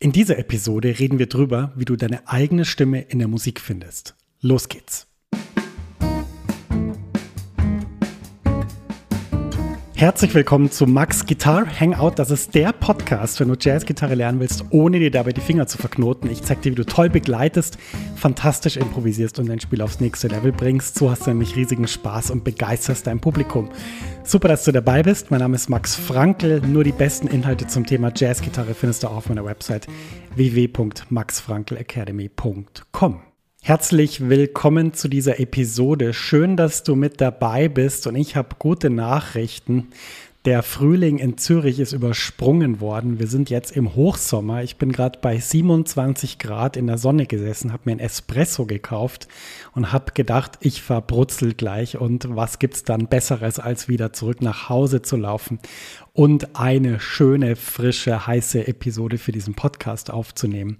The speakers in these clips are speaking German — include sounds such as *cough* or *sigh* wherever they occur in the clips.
In dieser Episode reden wir drüber, wie du deine eigene Stimme in der Musik findest. Los geht's! Herzlich willkommen zu Max Guitar Hangout. Das ist der Podcast, wenn du Jazzgitarre lernen willst, ohne dir dabei die Finger zu verknoten. Ich zeig dir, wie du toll begleitest, fantastisch improvisierst und dein Spiel aufs nächste Level bringst. So hast du nämlich riesigen Spaß und begeisterst dein Publikum. Super, dass du dabei bist. Mein Name ist Max Frankel. Nur die besten Inhalte zum Thema Jazzgitarre findest du auf meiner Website www.maxfrankelacademy.com. Herzlich willkommen zu dieser Episode. Schön, dass du mit dabei bist und ich habe gute Nachrichten. Der Frühling in Zürich ist übersprungen worden. Wir sind jetzt im Hochsommer. Ich bin gerade bei 27 Grad in der Sonne gesessen, habe mir ein Espresso gekauft und habe gedacht, ich verbrutzel gleich. Und was gibt es dann Besseres, als wieder zurück nach Hause zu laufen und eine schöne, frische, heiße Episode für diesen Podcast aufzunehmen.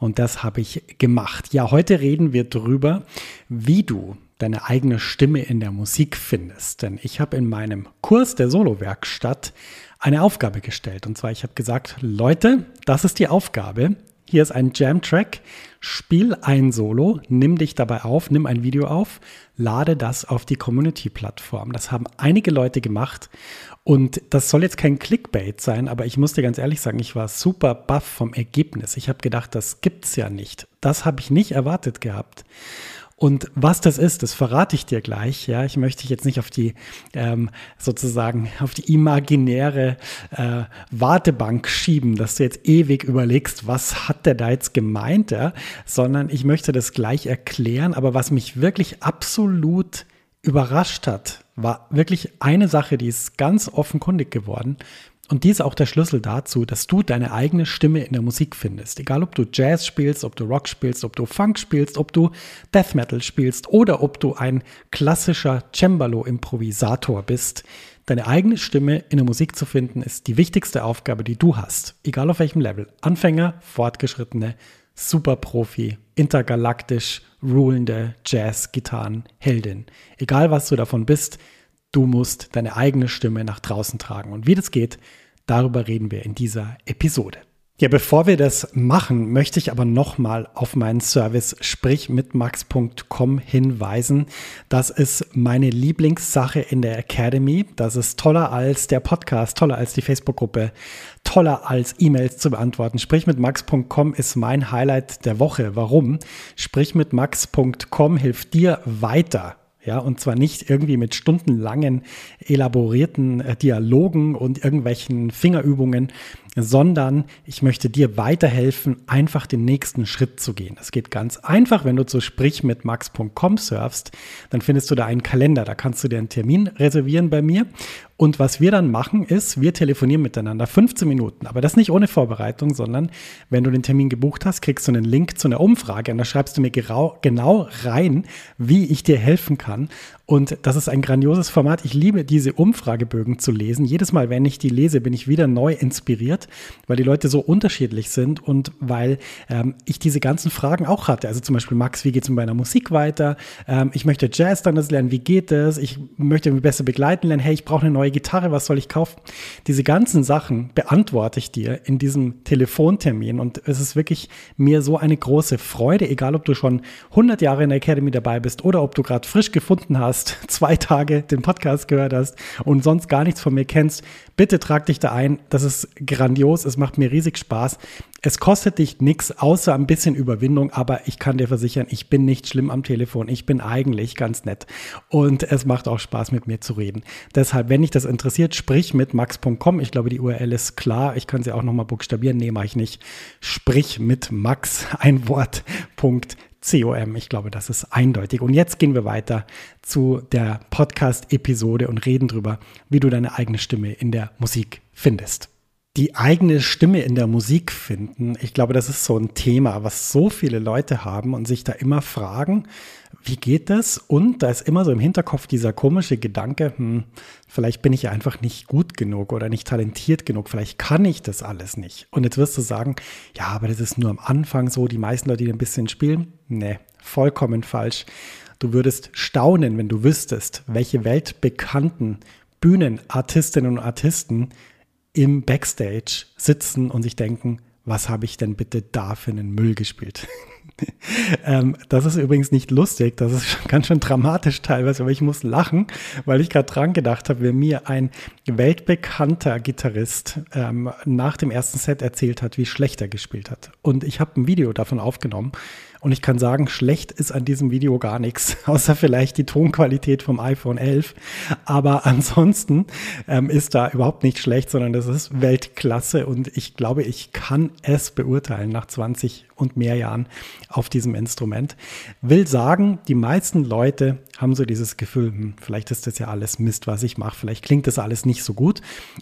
Und das habe ich gemacht. Ja, heute reden wir darüber, wie du deine eigene Stimme in der Musik findest. Denn ich habe in meinem Kurs der Solo-Werkstatt eine Aufgabe gestellt. Und zwar, ich habe gesagt, Leute, das ist die Aufgabe. Hier ist ein Jam-Track. Spiel ein Solo, nimm dich dabei auf, nimm ein Video auf, lade das auf die Community-Plattform. Das haben einige Leute gemacht und das soll jetzt kein Clickbait sein, aber ich muss dir ganz ehrlich sagen, ich war super baff vom Ergebnis. Ich habe gedacht, das gibt's ja nicht. Das habe ich nicht erwartet gehabt. Und was das ist, das verrate ich dir gleich. Ja, ich möchte dich jetzt nicht auf die ähm, sozusagen auf die imaginäre äh, Wartebank schieben, dass du jetzt ewig überlegst, was hat der da jetzt gemeint, ja? sondern ich möchte das gleich erklären. Aber was mich wirklich absolut überrascht hat, war wirklich eine Sache, die ist ganz offenkundig geworden. Und die ist auch der Schlüssel dazu, dass du deine eigene Stimme in der Musik findest. Egal, ob du Jazz spielst, ob du Rock spielst, ob du Funk spielst, ob du Death Metal spielst oder ob du ein klassischer Cembalo-Improvisator bist. Deine eigene Stimme in der Musik zu finden, ist die wichtigste Aufgabe, die du hast. Egal auf welchem Level. Anfänger, Fortgeschrittene, Superprofi, intergalaktisch rulende Jazz-Gitarren-Heldin. Egal was du davon bist, Du musst deine eigene Stimme nach draußen tragen. Und wie das geht, darüber reden wir in dieser Episode. Ja, bevor wir das machen, möchte ich aber nochmal auf meinen Service sprich mit max.com hinweisen. Das ist meine Lieblingssache in der Academy. Das ist toller als der Podcast, toller als die Facebook-Gruppe, toller als E-Mails zu beantworten. Sprich mit max.com ist mein Highlight der Woche. Warum? Sprich mit max.com hilft dir weiter ja, und zwar nicht irgendwie mit stundenlangen, elaborierten äh, Dialogen und irgendwelchen Fingerübungen, sondern ich möchte dir weiterhelfen, einfach den nächsten Schritt zu gehen. Das geht ganz einfach, wenn du zu sprich mit max.com surfst, dann findest du da einen Kalender, da kannst du dir einen Termin reservieren bei mir und was wir dann machen ist, wir telefonieren miteinander 15 Minuten, aber das nicht ohne Vorbereitung, sondern wenn du den Termin gebucht hast, kriegst du einen Link zu einer Umfrage und da schreibst du mir genau rein, wie ich dir helfen kann und das ist ein grandioses Format. Ich liebe diese Umfragebögen zu lesen. Jedes Mal, wenn ich die lese, bin ich wieder neu inspiriert, weil die Leute so unterschiedlich sind und weil ähm, ich diese ganzen Fragen auch hatte. Also zum Beispiel, Max, wie geht es mit meiner Musik weiter? Ähm, ich möchte Jazz dann das lernen. Wie geht das? Ich möchte mich besser begleiten lernen. Hey, ich brauche eine neue Gitarre. Was soll ich kaufen? Diese ganzen Sachen beantworte ich dir in diesem Telefontermin. Und es ist wirklich mir so eine große Freude, egal ob du schon 100 Jahre in der Academy dabei bist oder ob du gerade frisch gefunden hast, *laughs* zwei Tage den Podcast gehört hast und sonst gar nichts von mir kennst, bitte trag dich da ein. Das ist grandios. Es macht mir riesig Spaß. Es kostet dich nichts außer ein bisschen Überwindung, aber ich kann dir versichern, ich bin nicht schlimm am Telefon. Ich bin eigentlich ganz nett und es macht auch Spaß mit mir zu reden. Deshalb, wenn dich das interessiert, sprich mit max.com. Ich glaube, die URL ist klar. Ich kann sie auch nochmal buchstabieren. Nee, mache ich nicht. Sprich mit Max, ein Wort.com. COM. Ich glaube, das ist eindeutig. Und jetzt gehen wir weiter zu der Podcast-Episode und reden darüber, wie du deine eigene Stimme in der Musik findest. Die eigene Stimme in der Musik finden, ich glaube, das ist so ein Thema, was so viele Leute haben und sich da immer fragen, wie geht das? Und da ist immer so im Hinterkopf dieser komische Gedanke, hm, vielleicht bin ich einfach nicht gut genug oder nicht talentiert genug, vielleicht kann ich das alles nicht. Und jetzt wirst du sagen, ja, aber das ist nur am Anfang so, die meisten Leute, die ein bisschen spielen, nee, vollkommen falsch. Du würdest staunen, wenn du wüsstest, welche weltbekannten Bühnenartistinnen und Artisten im Backstage sitzen und sich denken, was habe ich denn bitte da für einen Müll gespielt? *laughs* *laughs* ähm, das ist übrigens nicht lustig, das ist ganz schön dramatisch teilweise, aber ich muss lachen, weil ich gerade dran gedacht habe, wenn mir ein weltbekannter Gitarrist ähm, nach dem ersten Set erzählt hat, wie schlecht er gespielt hat. Und ich habe ein Video davon aufgenommen und ich kann sagen, schlecht ist an diesem Video gar nichts, *laughs* außer vielleicht die Tonqualität vom iPhone 11. Aber ansonsten ähm, ist da überhaupt nicht schlecht, sondern das ist Weltklasse und ich glaube, ich kann es beurteilen nach 20 und mehr Jahren auf diesem Instrument. Will sagen, die meisten Leute haben so dieses Gefühl, hm, vielleicht ist das ja alles Mist, was ich mache, vielleicht klingt das alles nicht so gut.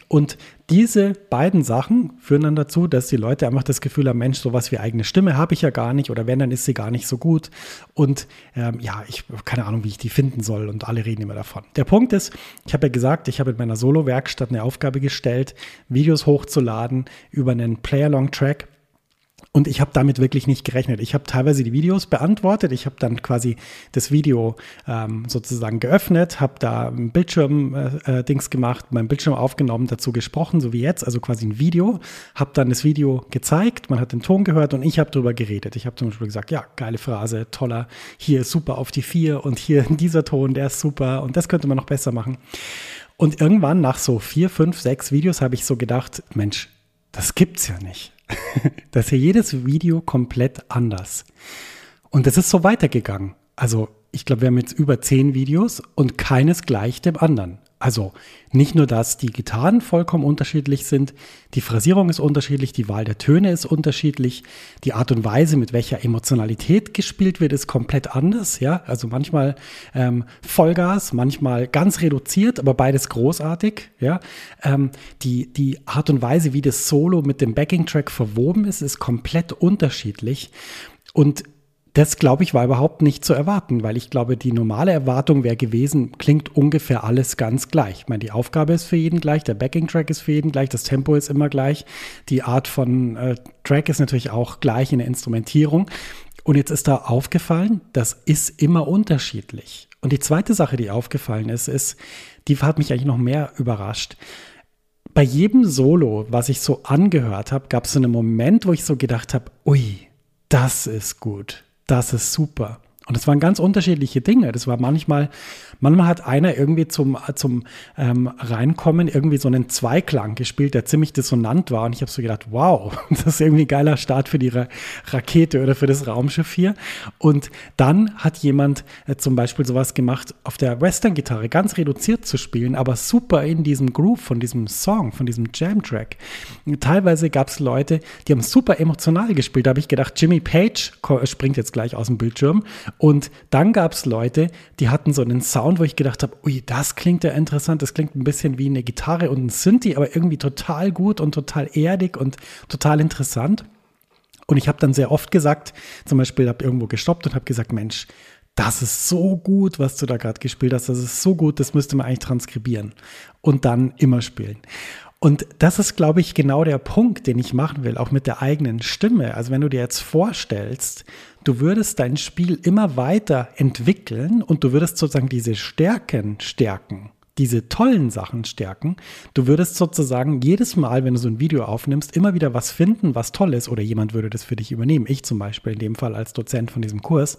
Und diese beiden Sachen führen dann dazu, dass die Leute einfach das Gefühl haben, Mensch, sowas wie eigene Stimme habe ich ja gar nicht oder wenn, dann ist sie gar nicht so gut. Und ähm, ja, ich habe keine Ahnung, wie ich die finden soll und alle reden immer davon. Der Punkt ist, ich habe ja gesagt, ich habe in meiner Solo-Werkstatt eine Aufgabe gestellt, Videos hochzuladen über einen Play-Along-Track und ich habe damit wirklich nicht gerechnet. Ich habe teilweise die Videos beantwortet. Ich habe dann quasi das Video ähm, sozusagen geöffnet, habe da ein Bildschirm-Dings äh, gemacht, mein Bildschirm aufgenommen, dazu gesprochen, so wie jetzt, also quasi ein Video. Habe dann das Video gezeigt, man hat den Ton gehört und ich habe darüber geredet. Ich habe zum Beispiel gesagt, ja, geile Phrase, toller, hier super auf die vier und hier *laughs* dieser Ton, der ist super und das könnte man noch besser machen. Und irgendwann nach so vier, fünf, sechs Videos habe ich so gedacht, Mensch, das gibt's ja nicht. *laughs* das ist ja jedes Video komplett anders. Und es ist so weitergegangen. Also ich glaube, wir haben jetzt über zehn Videos und keines gleich dem anderen. Also nicht nur, dass die Gitarren vollkommen unterschiedlich sind, die Phrasierung ist unterschiedlich, die Wahl der Töne ist unterschiedlich, die Art und Weise, mit welcher Emotionalität gespielt wird, ist komplett anders. Ja, also manchmal ähm, Vollgas, manchmal ganz reduziert, aber beides großartig. Ja, ähm, die die Art und Weise, wie das Solo mit dem Backing-Track verwoben ist, ist komplett unterschiedlich. Und das, glaube ich, war überhaupt nicht zu erwarten, weil ich glaube, die normale Erwartung wäre gewesen, klingt ungefähr alles ganz gleich. Ich meine, die Aufgabe ist für jeden gleich, der Backing-Track ist für jeden gleich, das Tempo ist immer gleich, die Art von äh, Track ist natürlich auch gleich in der Instrumentierung. Und jetzt ist da aufgefallen, das ist immer unterschiedlich. Und die zweite Sache, die aufgefallen ist, ist, die hat mich eigentlich noch mehr überrascht. Bei jedem Solo, was ich so angehört habe, gab es so einen Moment, wo ich so gedacht habe, ui, das ist gut das ist super. Und es waren ganz unterschiedliche Dinge. Das war manchmal, manchmal hat einer irgendwie zum, zum ähm, Reinkommen irgendwie so einen Zweiklang gespielt, der ziemlich dissonant war. Und ich habe so gedacht, wow, *laughs* das ist irgendwie ein geiler Start für die Ra Rakete oder für das Raumschiff hier. Und dann hat jemand äh, zum Beispiel sowas gemacht, auf der Western-Gitarre ganz reduziert zu spielen, aber super in diesem Groove von diesem Song, von diesem Jam-Track. Teilweise gab es Leute, die haben super emotional gespielt. Da habe ich gedacht, Jimmy Page springt jetzt gleich aus dem Bildschirm und dann gab es Leute, die hatten so einen Sound, wo ich gedacht habe, ui, das klingt ja interessant, das klingt ein bisschen wie eine Gitarre und ein Synthi, aber irgendwie total gut und total erdig und total interessant. Und ich habe dann sehr oft gesagt, zum Beispiel habe irgendwo gestoppt und habe gesagt, Mensch, das ist so gut, was du da gerade gespielt hast, das ist so gut, das müsste man eigentlich transkribieren und dann immer spielen. Und das ist, glaube ich, genau der Punkt, den ich machen will, auch mit der eigenen Stimme. Also wenn du dir jetzt vorstellst, du würdest dein Spiel immer weiter entwickeln und du würdest sozusagen diese Stärken stärken, diese tollen Sachen stärken. Du würdest sozusagen jedes Mal, wenn du so ein Video aufnimmst, immer wieder was finden, was toll ist oder jemand würde das für dich übernehmen. Ich zum Beispiel in dem Fall als Dozent von diesem Kurs.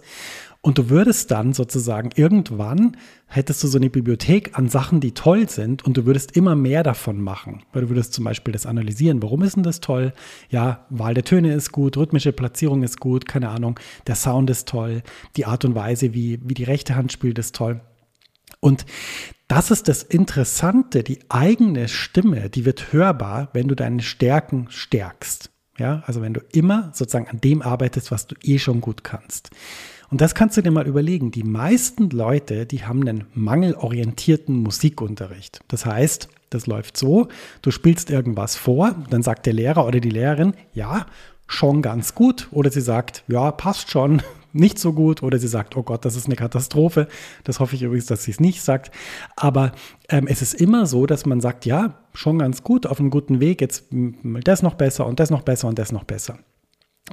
Und du würdest dann sozusagen irgendwann hättest du so eine Bibliothek an Sachen, die toll sind und du würdest immer mehr davon machen. Weil du würdest zum Beispiel das analysieren. Warum ist denn das toll? Ja, Wahl der Töne ist gut, rhythmische Platzierung ist gut, keine Ahnung. Der Sound ist toll, die Art und Weise, wie, wie die rechte Hand spielt, ist toll. Und das ist das Interessante, die eigene Stimme, die wird hörbar, wenn du deine Stärken stärkst. Ja, also wenn du immer sozusagen an dem arbeitest, was du eh schon gut kannst. Und das kannst du dir mal überlegen. Die meisten Leute, die haben einen mangelorientierten Musikunterricht. Das heißt, das läuft so, du spielst irgendwas vor, dann sagt der Lehrer oder die Lehrerin, ja, schon ganz gut. Oder sie sagt, ja, passt schon, nicht so gut. Oder sie sagt, oh Gott, das ist eine Katastrophe. Das hoffe ich übrigens, dass sie es nicht sagt. Aber ähm, es ist immer so, dass man sagt, ja, schon ganz gut, auf einem guten Weg, jetzt das noch besser und das noch besser und das noch besser.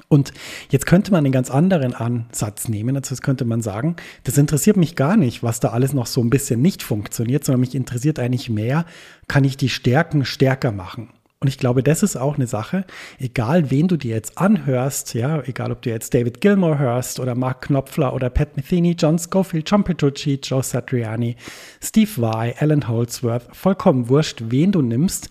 Und jetzt könnte man einen ganz anderen Ansatz nehmen. Also jetzt könnte man sagen, das interessiert mich gar nicht, was da alles noch so ein bisschen nicht funktioniert, sondern mich interessiert eigentlich mehr, kann ich die Stärken stärker machen? Und ich glaube, das ist auch eine Sache, egal wen du dir jetzt anhörst, ja, egal ob du jetzt David Gilmore hörst oder Mark Knopfler oder Pat Metheny, John Schofield, John Petrucci, Joe Satriani, Steve Vai, Alan Holdsworth, vollkommen wurscht, wen du nimmst.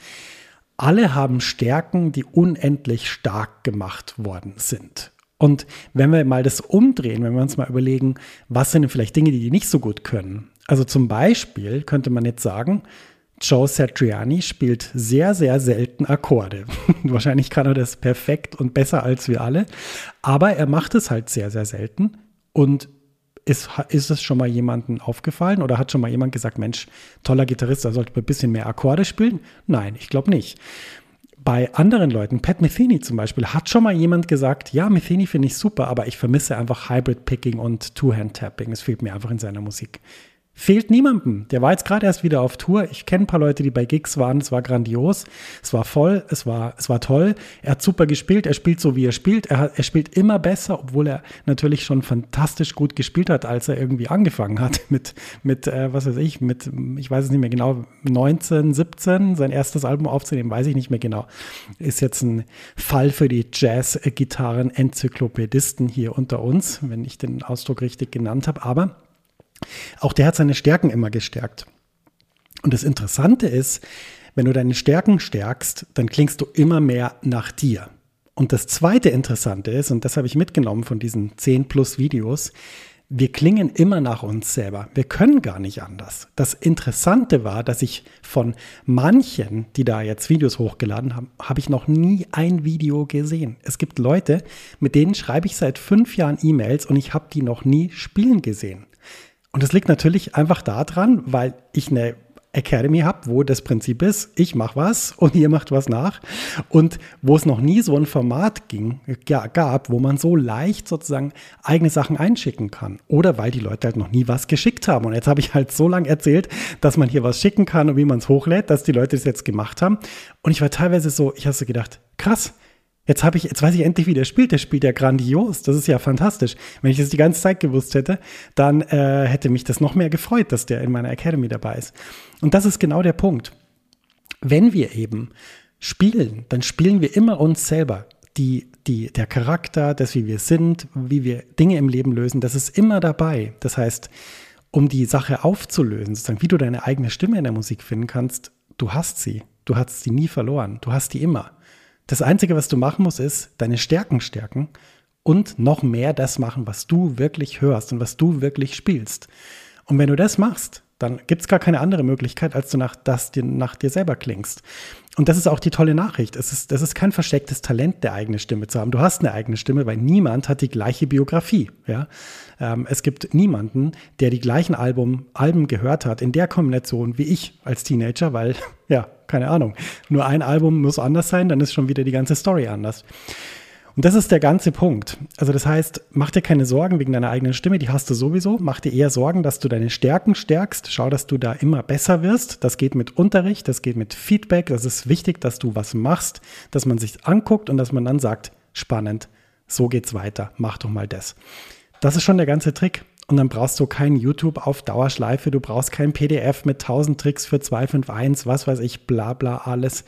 Alle haben Stärken, die unendlich stark gemacht worden sind. Und wenn wir mal das umdrehen, wenn wir uns mal überlegen, was sind denn vielleicht Dinge, die die nicht so gut können? Also zum Beispiel könnte man jetzt sagen, Joe Satriani spielt sehr, sehr selten Akkorde. *laughs* Wahrscheinlich kann er das perfekt und besser als wir alle, aber er macht es halt sehr, sehr selten. Und ist, ist es schon mal jemandem aufgefallen oder hat schon mal jemand gesagt, Mensch, toller Gitarrist, da sollte ein bisschen mehr Akkorde spielen? Nein, ich glaube nicht. Bei anderen Leuten, Pat Metheny zum Beispiel, hat schon mal jemand gesagt, ja, Metheny finde ich super, aber ich vermisse einfach Hybrid Picking und Two-Hand-Tapping. Es fehlt mir einfach in seiner Musik fehlt niemandem. Der war jetzt gerade erst wieder auf Tour. Ich kenne ein paar Leute, die bei Gigs waren. Es war grandios. Es war voll. Es war, es war toll. Er hat super gespielt. Er spielt so, wie er spielt. Er, hat, er spielt immer besser, obwohl er natürlich schon fantastisch gut gespielt hat, als er irgendwie angefangen hat *laughs* mit, mit äh, was weiß ich, mit, ich weiß es nicht mehr genau, 19, 17, sein erstes Album aufzunehmen, weiß ich nicht mehr genau. Ist jetzt ein Fall für die Jazz-Gitarren-Enzyklopädisten hier unter uns, wenn ich den Ausdruck richtig genannt habe. Aber auch der hat seine Stärken immer gestärkt. Und das Interessante ist, wenn du deine Stärken stärkst, dann klingst du immer mehr nach dir. Und das zweite Interessante ist, und das habe ich mitgenommen von diesen 10 plus Videos, wir klingen immer nach uns selber. Wir können gar nicht anders. Das Interessante war, dass ich von manchen, die da jetzt Videos hochgeladen haben, habe ich noch nie ein Video gesehen. Es gibt Leute, mit denen schreibe ich seit fünf Jahren E-Mails und ich habe die noch nie spielen gesehen. Und das liegt natürlich einfach daran, weil ich eine Academy habe, wo das Prinzip ist, ich mache was und ihr macht was nach. Und wo es noch nie so ein Format ging, gab, wo man so leicht sozusagen eigene Sachen einschicken kann. Oder weil die Leute halt noch nie was geschickt haben. Und jetzt habe ich halt so lange erzählt, dass man hier was schicken kann und wie man es hochlädt, dass die Leute das jetzt gemacht haben. Und ich war teilweise so, ich habe so gedacht, krass, Jetzt habe ich, jetzt weiß ich endlich, wie der spielt. Der spielt ja grandios. Das ist ja fantastisch. Wenn ich das die ganze Zeit gewusst hätte, dann äh, hätte mich das noch mehr gefreut, dass der in meiner Academy dabei ist. Und das ist genau der Punkt. Wenn wir eben spielen, dann spielen wir immer uns selber. Die, die, der Charakter, das, wie wir sind, wie wir Dinge im Leben lösen, das ist immer dabei. Das heißt, um die Sache aufzulösen, sozusagen, wie du deine eigene Stimme in der Musik finden kannst, du hast sie. Du hast sie nie verloren. Du hast die immer. Das Einzige, was du machen musst, ist deine Stärken stärken und noch mehr das machen, was du wirklich hörst und was du wirklich spielst. Und wenn du das machst, dann gibt es gar keine andere Möglichkeit, als du nach, das dir, nach dir selber klingst. Und das ist auch die tolle Nachricht. Es ist, das ist kein verstecktes Talent, der eigene Stimme zu haben. Du hast eine eigene Stimme, weil niemand hat die gleiche Biografie. Ja? Ähm, es gibt niemanden, der die gleichen Album, Alben gehört hat in der Kombination wie ich als Teenager, weil, *laughs* ja, keine Ahnung, nur ein Album muss anders sein, dann ist schon wieder die ganze Story anders. Und das ist der ganze Punkt. Also das heißt, mach dir keine Sorgen wegen deiner eigenen Stimme, die hast du sowieso. Mach dir eher Sorgen, dass du deine Stärken stärkst. Schau, dass du da immer besser wirst. Das geht mit Unterricht, das geht mit Feedback. Das ist wichtig, dass du was machst, dass man sich anguckt und dass man dann sagt, spannend, so geht's weiter, mach doch mal das. Das ist schon der ganze Trick. Und dann brauchst du kein YouTube auf Dauerschleife, du brauchst kein PDF mit 1000 Tricks für 251, was weiß ich, bla bla alles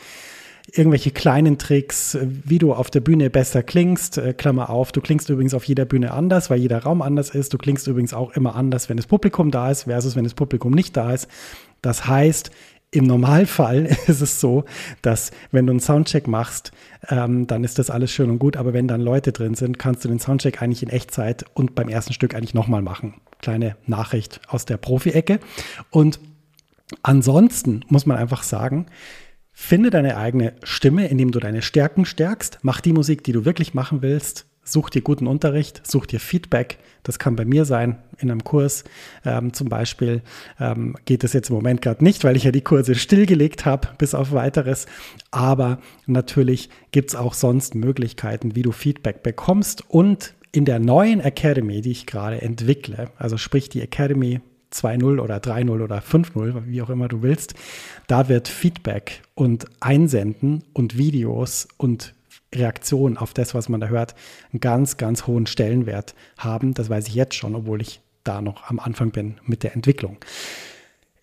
irgendwelche kleinen Tricks, wie du auf der Bühne besser klingst. Äh, Klammer auf, du klingst übrigens auf jeder Bühne anders, weil jeder Raum anders ist. Du klingst übrigens auch immer anders, wenn das Publikum da ist, versus wenn das Publikum nicht da ist. Das heißt, im Normalfall *laughs* ist es so, dass wenn du einen Soundcheck machst, ähm, dann ist das alles schön und gut, aber wenn dann Leute drin sind, kannst du den Soundcheck eigentlich in Echtzeit und beim ersten Stück eigentlich nochmal machen. Kleine Nachricht aus der Profi-Ecke. Und ansonsten muss man einfach sagen, Finde deine eigene Stimme, indem du deine Stärken stärkst. Mach die Musik, die du wirklich machen willst. Such dir guten Unterricht, such dir Feedback. Das kann bei mir sein, in einem Kurs ähm, zum Beispiel. Ähm, geht es jetzt im Moment gerade nicht, weil ich ja die Kurse stillgelegt habe, bis auf weiteres. Aber natürlich gibt es auch sonst Möglichkeiten, wie du Feedback bekommst. Und in der neuen Academy, die ich gerade entwickle, also sprich die Academy 2-0 oder 3-0 oder 5-0, wie auch immer du willst, da wird Feedback und Einsenden und Videos und Reaktionen auf das, was man da hört, einen ganz, ganz hohen Stellenwert haben. Das weiß ich jetzt schon, obwohl ich da noch am Anfang bin mit der Entwicklung.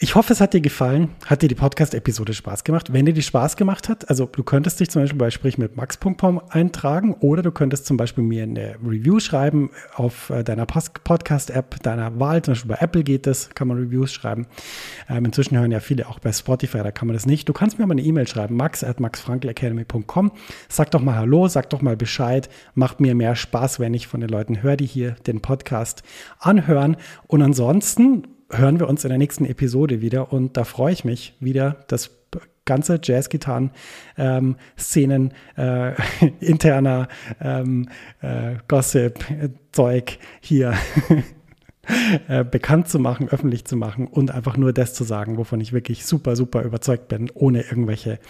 Ich hoffe, es hat dir gefallen. Hat dir die Podcast-Episode Spaß gemacht? Wenn dir die Spaß gemacht hat, also du könntest dich zum Beispiel bei Sprich mit Max.com eintragen oder du könntest zum Beispiel mir eine Review schreiben auf äh, deiner Podcast-App deiner Wahl. Zum Beispiel bei Apple geht das, kann man Reviews schreiben. Ähm, inzwischen hören ja viele auch bei Spotify, da kann man das nicht. Du kannst mir aber eine E-Mail schreiben, max at maxfrankelacademy.com. Sag doch mal Hallo, sag doch mal Bescheid. Macht mir mehr Spaß, wenn ich von den Leuten höre, die hier den Podcast anhören. Und ansonsten hören wir uns in der nächsten Episode wieder und da freue ich mich wieder, das ganze Jazz-Gitarren-Szenen, ähm, äh, *laughs* interner ähm, äh, Gossip-Zeug hier *laughs* äh, bekannt zu machen, öffentlich zu machen und einfach nur das zu sagen, wovon ich wirklich super, super überzeugt bin, ohne irgendwelche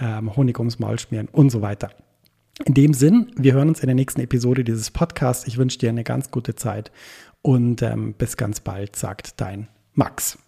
ähm, Honig ums Maul schmieren und so weiter. In dem Sinn, wir hören uns in der nächsten Episode dieses Podcasts. Ich wünsche dir eine ganz gute Zeit und ähm, bis ganz bald, sagt dein Max.